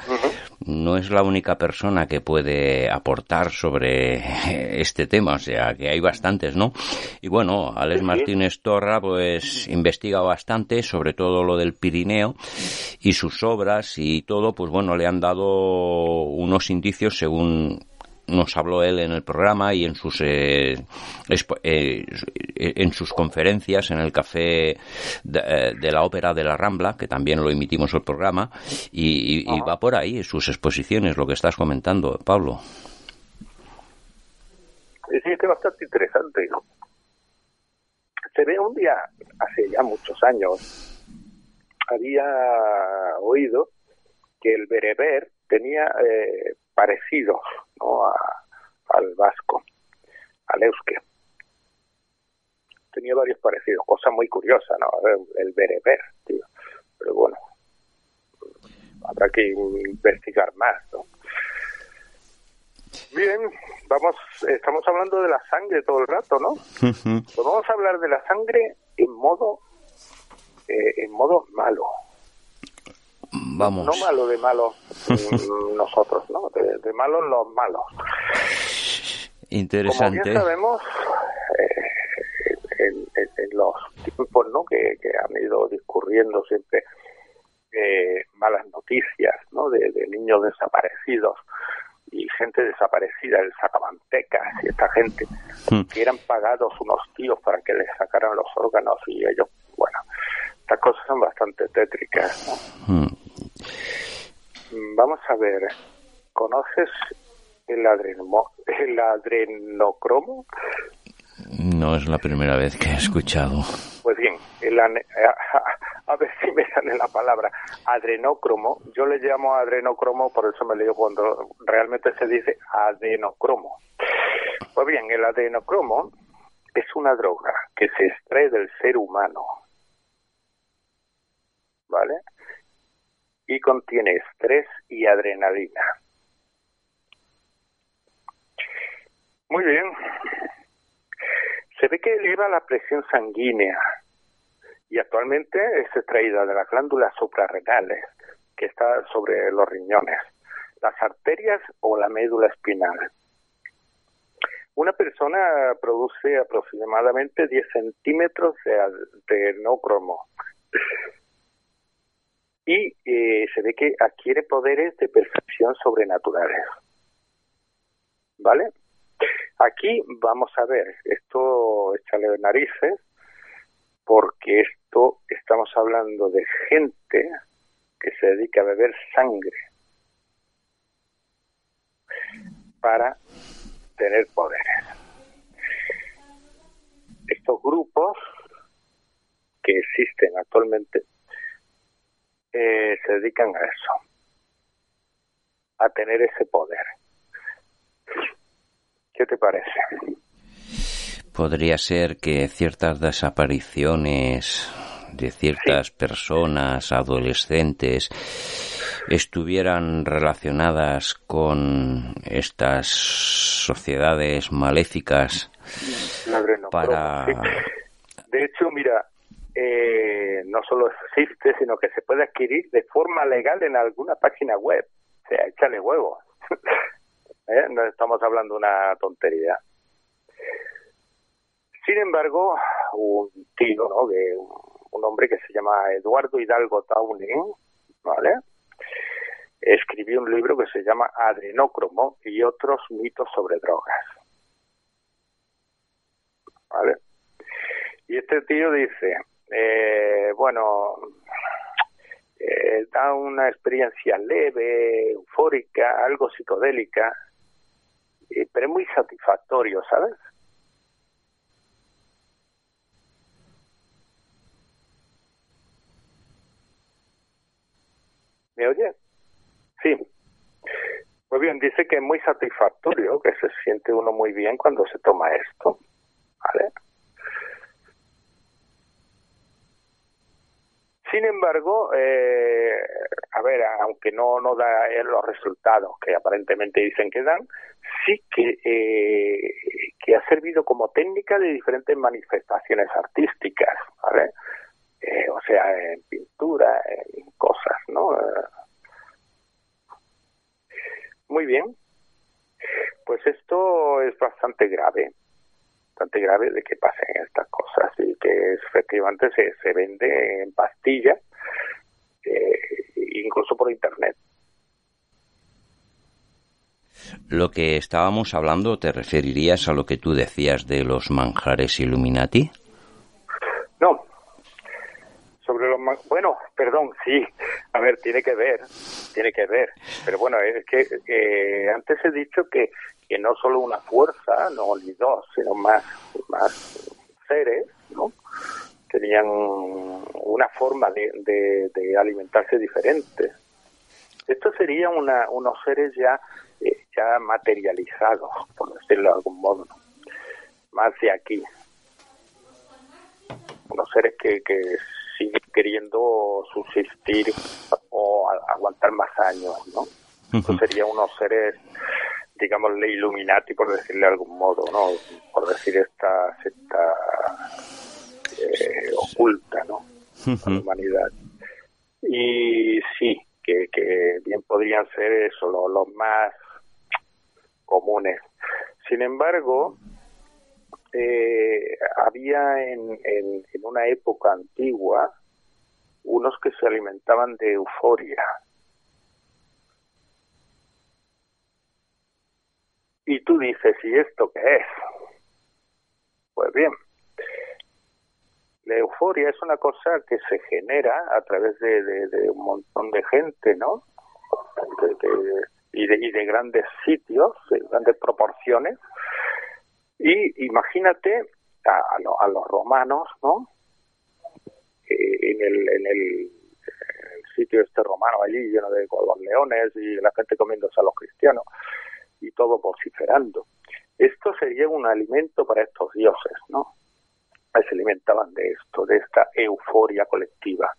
no es la única persona que puede aportar sobre este tema, o sea que hay bastantes, ¿no? Y bueno, Alex Martínez Torra pues investiga bastante sobre todo lo del Pirineo y sus obras y todo, pues bueno, le han dado unos indicios según nos habló él en el programa y en sus eh, eh, en sus conferencias en el café de, eh, de, la ópera de la Rambla que también lo emitimos el programa y, y, y va por ahí sus exposiciones lo que estás comentando Pablo. Sí es bastante interesante ¿no? se ve un día hace ya muchos años había oído que el bereber tenía eh, parecidos ¿no? a, al vasco, al euske. Tenía varios parecidos, cosa muy curiosa, ¿no? El bereber, tío. Pero bueno, habrá que investigar más, ¿no? Bien, vamos, estamos hablando de la sangre todo el rato, ¿no? Pues vamos a hablar de la sangre en modo, eh, en modo malo. Vamos. No malo de malo nosotros, ¿no? De, de malos los malos. Interesante. Como bien sabemos, eh, en, en, en, los tiempos ¿no? que, que, han ido discurriendo siempre eh, malas noticias ¿no? de, de, niños desaparecidos y gente desaparecida, el sacamantecas y esta gente, mm. que eran pagados unos tíos para que les sacaran los órganos y ellos, bueno, estas cosas son bastante tétricas. ¿no? Mm. Vamos a ver, ¿conoces el, adreno, el adrenocromo? No es la primera vez que he escuchado. Pues bien, el, a, a, ver si me sale la palabra adrenocromo. Yo le llamo adrenocromo, por eso me leo cuando realmente se dice adenocromo. Pues bien, el adenocromo es una droga que se extrae del ser humano. ¿Vale? Y contiene estrés y adrenalina. Muy bien. Se ve que eleva la presión sanguínea y actualmente es extraída de las glándulas suprarrenales que está sobre los riñones, las arterias o la médula espinal. Una persona produce aproximadamente 10 centímetros de adenocromo y eh, se ve que adquiere poderes de percepción sobrenaturales. ¿Vale? Aquí vamos a ver, esto échale de narices, porque esto estamos hablando de gente que se dedica a beber sangre para tener poderes. Estos grupos que existen actualmente eh, se dedican a eso, a tener ese poder. ¿Qué te parece? Podría ser que ciertas desapariciones de ciertas sí. personas, adolescentes, estuvieran relacionadas con estas sociedades maléficas no, para... Sí. De hecho, mira, no solo existe, sino que se puede adquirir de forma legal en alguna página web. O sea, échale huevos. ¿Eh? No estamos hablando de una tontería. Sin embargo, un tío, ¿no? De un hombre que se llama Eduardo Hidalgo Tauning, ¿vale? Escribió un libro que se llama Adrenócromo y otros mitos sobre drogas. ¿Vale? Y este tío dice, eh, bueno, eh, da una experiencia leve, eufórica, algo psicodélica, pero es muy satisfactorio, ¿sabes? ¿Me oye? Sí. Pues bien, dice que es muy satisfactorio, que se siente uno muy bien cuando se toma esto. ¿Vale? Sin embargo, eh, a ver, aunque no, no da los resultados que aparentemente dicen que dan, sí que, eh, que ha servido como técnica de diferentes manifestaciones artísticas, ¿vale? Eh, o sea, en pintura, en cosas, ¿no? Muy bien. Pues esto es bastante grave bastante grave de que pasen estas cosas y que efectivamente se, se vende en pastillas, eh, incluso por internet. Lo que estábamos hablando, ¿te referirías a lo que tú decías de los manjares Illuminati? No. Sobre los bueno, perdón, sí. A ver, tiene que ver, tiene que ver. Pero bueno, es que eh, antes he dicho que que no solo una fuerza, no ni dos, sino más, más seres, ¿no? Tenían una forma de, de, alimentarse diferente. Esto sería una, unos seres ya, eh, ya materializados, por decirlo de algún modo, más de aquí. Unos seres que, que siguen queriendo subsistir o aguantar más años, ¿no? Esto sería unos seres digamos, le Illuminati, por decirle de algún modo, ¿no? Por decir esta secta eh, oculta, ¿no? la humanidad. Y sí, que, que bien podrían ser eso, los, más comunes. Sin embargo, eh, había en, en, en una época antigua unos que se alimentaban de euforia, Y tú dices, ¿y esto qué es? Pues bien, la euforia es una cosa que se genera a través de, un montón de gente, ¿no? y, de, y de grandes sitios, de grandes proporciones. Y imagínate a, los romanos, ¿no? En el, en el, sitio este romano allí lleno de los leones y la gente comiéndose a los cristianos y todo vociferando. Esto sería un alimento para estos dioses, ¿no? Se alimentaban de esto, de esta euforia colectiva.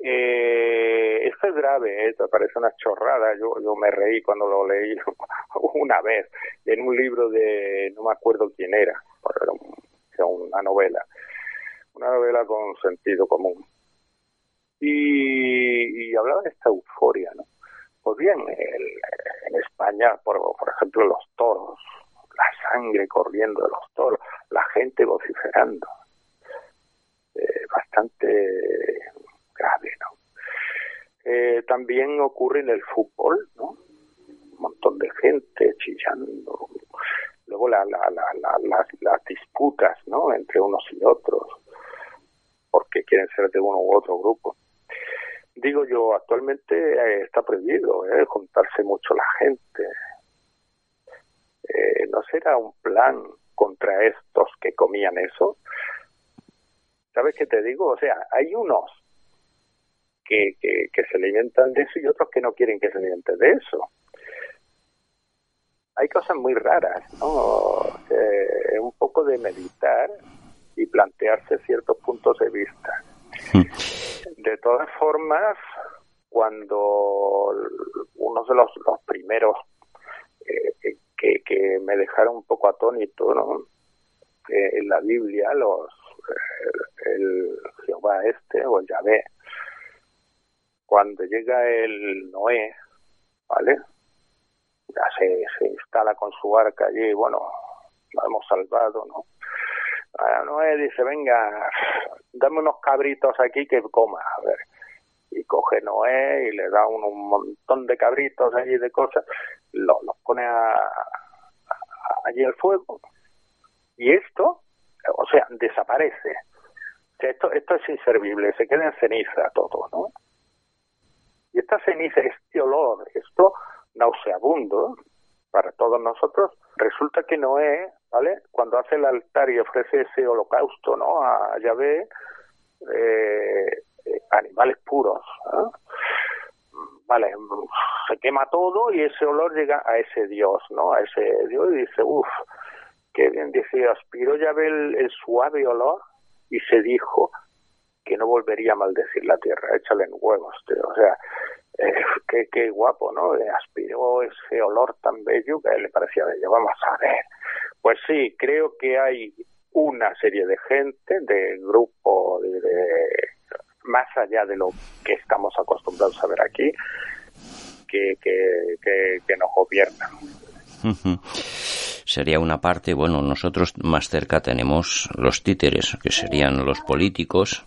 Eh, esto es grave, ¿eh? parece una chorrada. Yo, yo me reí cuando lo leí una vez en un libro de, no me acuerdo quién era, era, una novela, una novela con sentido común. Y, y hablaba de esta euforia, ¿no? Pues bien, en España, por, ejemplo, los toros, la sangre corriendo de los toros, la gente vociferando. Eh, bastante grave, ¿no? Eh, también ocurre en el fútbol, ¿no? Un montón de gente chillando. Luego la, la, las, las disputas, ¿no? Entre unos y otros, porque quieren ser de uno u otro grupo digo yo, actualmente eh, está prohibido eh, juntarse mucho la gente. Eh, ¿No será un plan contra estos que comían eso? ¿Sabes qué te digo? O sea, hay unos que, que, se alimentan de eso y otros que no quieren que se alimenten de eso. Hay cosas muy raras, ¿no? Un poco de meditar y plantearse ciertos puntos de vista. De todas formas, cuando uno de los, primeros eh, que, que, me dejaron un poco atónito, ¿no? Eh, en la Biblia, los eh, el Jehová este o el Yahvé, cuando llega el Noé, ¿vale? Ya se, se instala con su arca allí, bueno, lo hemos salvado, ¿no? Noé dice, venga, dame unos cabritos aquí que coma, a ver. Y coge Noé y le da un, montón de cabritos allí de cosas, los, pone allí al fuego. Y esto, o sea, desaparece. esto, esto es inservible, se queda en ceniza todo, ¿no? Y esta ceniza, este olor, esto nauseabundo para todos nosotros, resulta que Noé, ¿vale? Cuando hace el altar y ofrece ese holocausto, ¿no? A Yahvé, eh, animales puros, Vale, se quema todo y ese olor llega a ese Dios, ¿no? A ese Dios y dice, uff, qué bien, dice, aspiró Yahvé el, suave olor y se dijo que no volvería a maldecir la tierra, échale en huevos, o sea, eh, qué, qué, guapo, ¿no? Eh, aspiró ese olor tan bello que le parecía bello. Vamos a ver. Pues sí, creo que hay una serie de gente, de grupo, de, más allá de lo que estamos acostumbrados a ver aquí, que, que, que, nos gobiernan. Sería una parte, bueno, nosotros más cerca tenemos los títeres, que serían los políticos,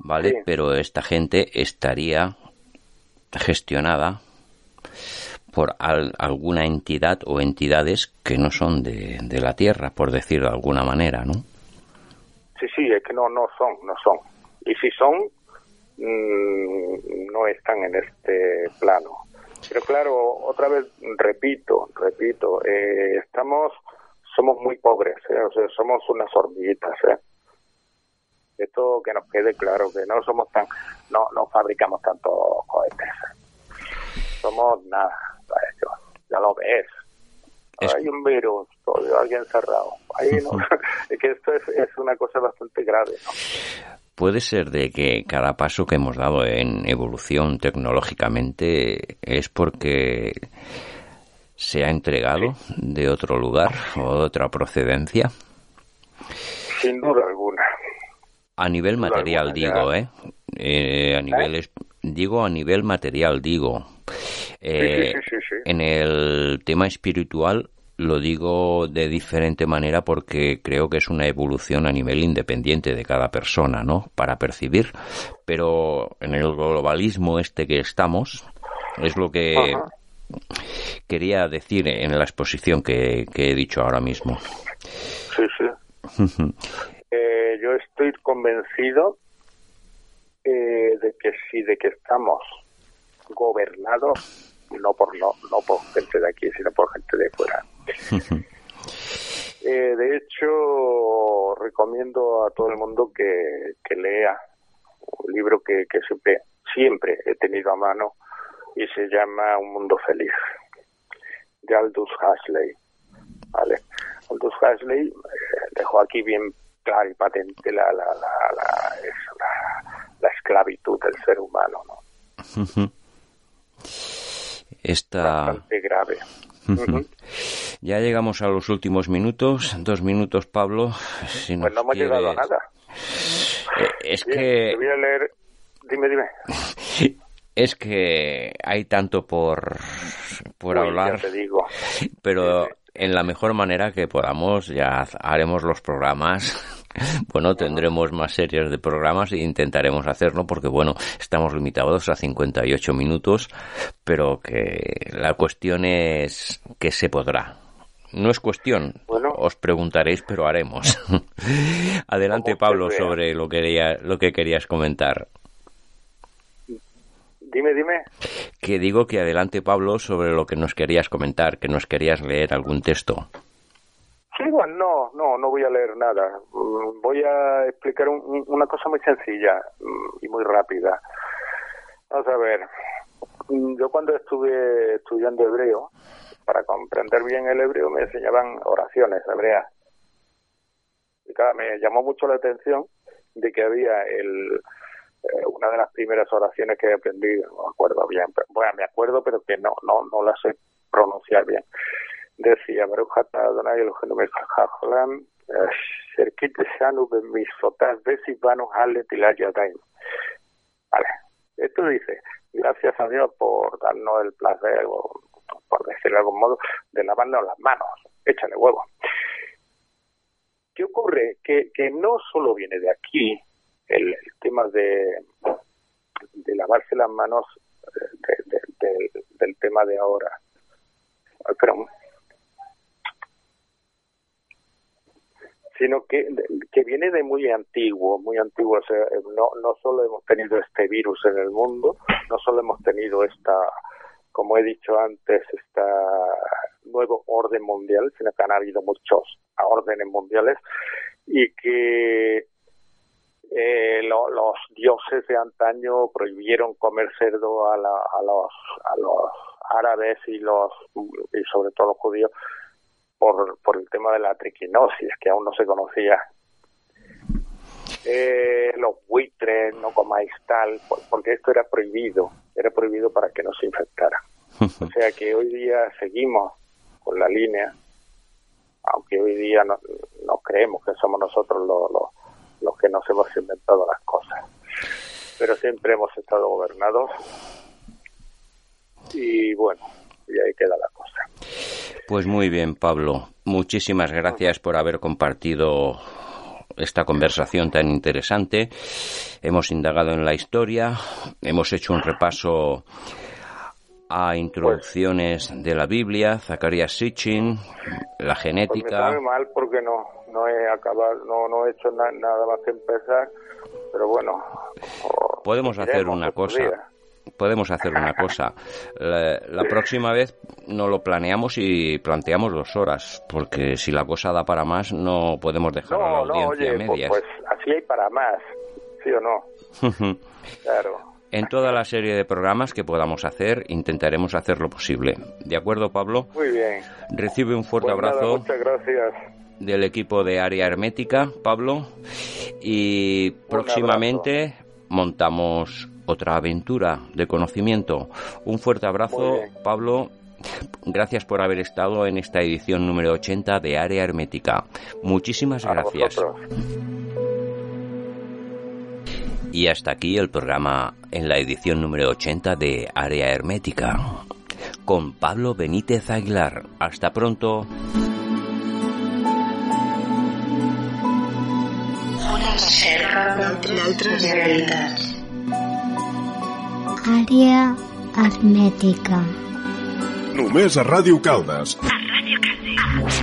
¿vale? Pero esta gente estaría gestionada por alguna entidad o entidades que no son de, la Tierra, por decirlo de alguna manera, ¿no? Sí, sí, es que no, no son, no son. Y si son, mm, no están en este plano. Pero claro, otra vez repito, repito, eh, estamos, somos muy pobres, ¿eh? o sea, somos unas hormiguitas, ¿eh? Esto que nos quede claro, que no somos tan, no, no fabricamos tantos cohetes. Somos nada ya lo ves. Hay un virus, todo, alguien cerrado. Ahí no. es que esto es, es, una cosa bastante grave. Puede ser de que cada paso que hemos dado en evolución tecnológicamente es porque se ha entregado de otro lugar o de otra procedencia. Sin duda alguna. A nivel material digo, ¿eh? ¿eh? a nivel digo a nivel material digo. Eh, en el tema espiritual lo digo de diferente manera porque creo que es una evolución a nivel independiente de cada persona, ¿no? Para percibir. Pero en el globalismo este que estamos, es lo que quería decir en la exposición que, he dicho ahora mismo. Sí, sí. Eh, yo estoy convencido eh, de que sí, de que estamos gobernados no por no, no por gente de aquí, sino por gente de fuera. eh, de hecho, recomiendo a todo el mundo que, que lea un libro que, que siempre, siempre he tenido a mano y se llama Un Mundo Feliz, de Aldous Huxley. ¿vale? Aldous Huxley eh, dejó aquí bien claro y patente la, la, la, la, la esclavitud del ser humano. ¿no? Está bastante grave. Ya llegamos a los últimos minutos, dos minutos, Pablo. Si pues no hemos llegado a nada. Eh, es que. voy a leer. Dime, dime. Es que hay tanto por, por hablar. te digo. Pero en la mejor manera que podamos, ya haremos los programas bueno, tendremos más series de programas e intentaremos hacerlo porque, bueno, estamos limitados a 58 minutos, pero que la cuestión es que se podrá. No es cuestión, os preguntaréis, pero haremos. Adelante, Pablo, sobre lo que, lo que querías comentar. Dime, dime. Que digo que adelante, Pablo, sobre lo que nos querías comentar, que nos querías leer algún texto. Sí, bueno, no, no, no voy a leer nada. Mm, voy a explicar una cosa muy sencilla mm, y muy rápida. Vamos a ver, mm, yo cuando estuve estudiando hebreo, para comprender bien el hebreo me enseñaban oraciones hebreas. Y claro, me llamó mucho la atención de que había el, eh, una de las primeras oraciones que he aprendido, no me acuerdo bien, bueno, me acuerdo, pero que no, no, no la sé pronunciar bien decía Baruch Adonai Eloheinu melech haolam cerquit shanu b'mitzvotav vano halet yadayim. Vale, esto dice, gracias a Dios por darnos el placer, o, por decirlo de algún modo, de lavarnos las manos, échale huevo. ¿Qué ocurre? Que, que no solo viene de aquí el, tema de, de lavarse las manos del tema de ahora. Pero, sino que, que viene de muy antiguo, muy antiguo. O sea, no, no solo hemos tenido este virus en el mundo, no solo hemos tenido esta, como he dicho antes, esta nuevo orden mundial, sino que han habido muchos órdenes mundiales y que eh, los dioses de antaño prohibieron comer cerdo a, a, los, a los árabes y los y sobre todo los judíos por, por el tema de la triquinosis que aún no se conocía eh, los buitres no comáis tal porque esto era prohibido era prohibido para que no se infectara o sea que hoy día seguimos con la línea aunque hoy día no, no creemos que somos nosotros los, los los que nos hemos inventado las cosas. Pero siempre hemos estado gobernados y bueno, y ahí queda la cosa. Pues muy bien, Pablo. Muchísimas gracias por haber compartido esta conversación tan interesante. Hemos indagado en la historia, hemos hecho un repaso a introducciones de la Biblia, Zacarías Sitchin, la genética. Pues me mal porque no, no he acabado, no, no he hecho nada más que empezar, pero bueno. Podemos hacer una cosa. Podemos hacer una cosa. La, próxima vez no lo planeamos y planteamos dos horas, porque si la cosa da para más, no podemos dejar a la audiencia no, oye, Pues, así hay para más, ¿sí o no? claro. En toda la serie de programas que podamos hacer, intentaremos hacer lo posible. ¿De acuerdo, Pablo? Muy bien. Recibe un fuerte pues abrazo. muchas gracias del equipo de área hermética, Pablo, y próximamente montamos otra aventura de conocimiento. Un fuerte abrazo, Pablo. Gracias por haber estado en esta edición número 80 de Área Hermética. Muchísimas gracias. Y hasta aquí el programa en la edición número 80 de Área Hermética. Con Pablo Benítez Aguilar. Hasta pronto. d'altres realitats. Àrea hermètica. Només a Ràdio Caldes. A Ràdio Caldes.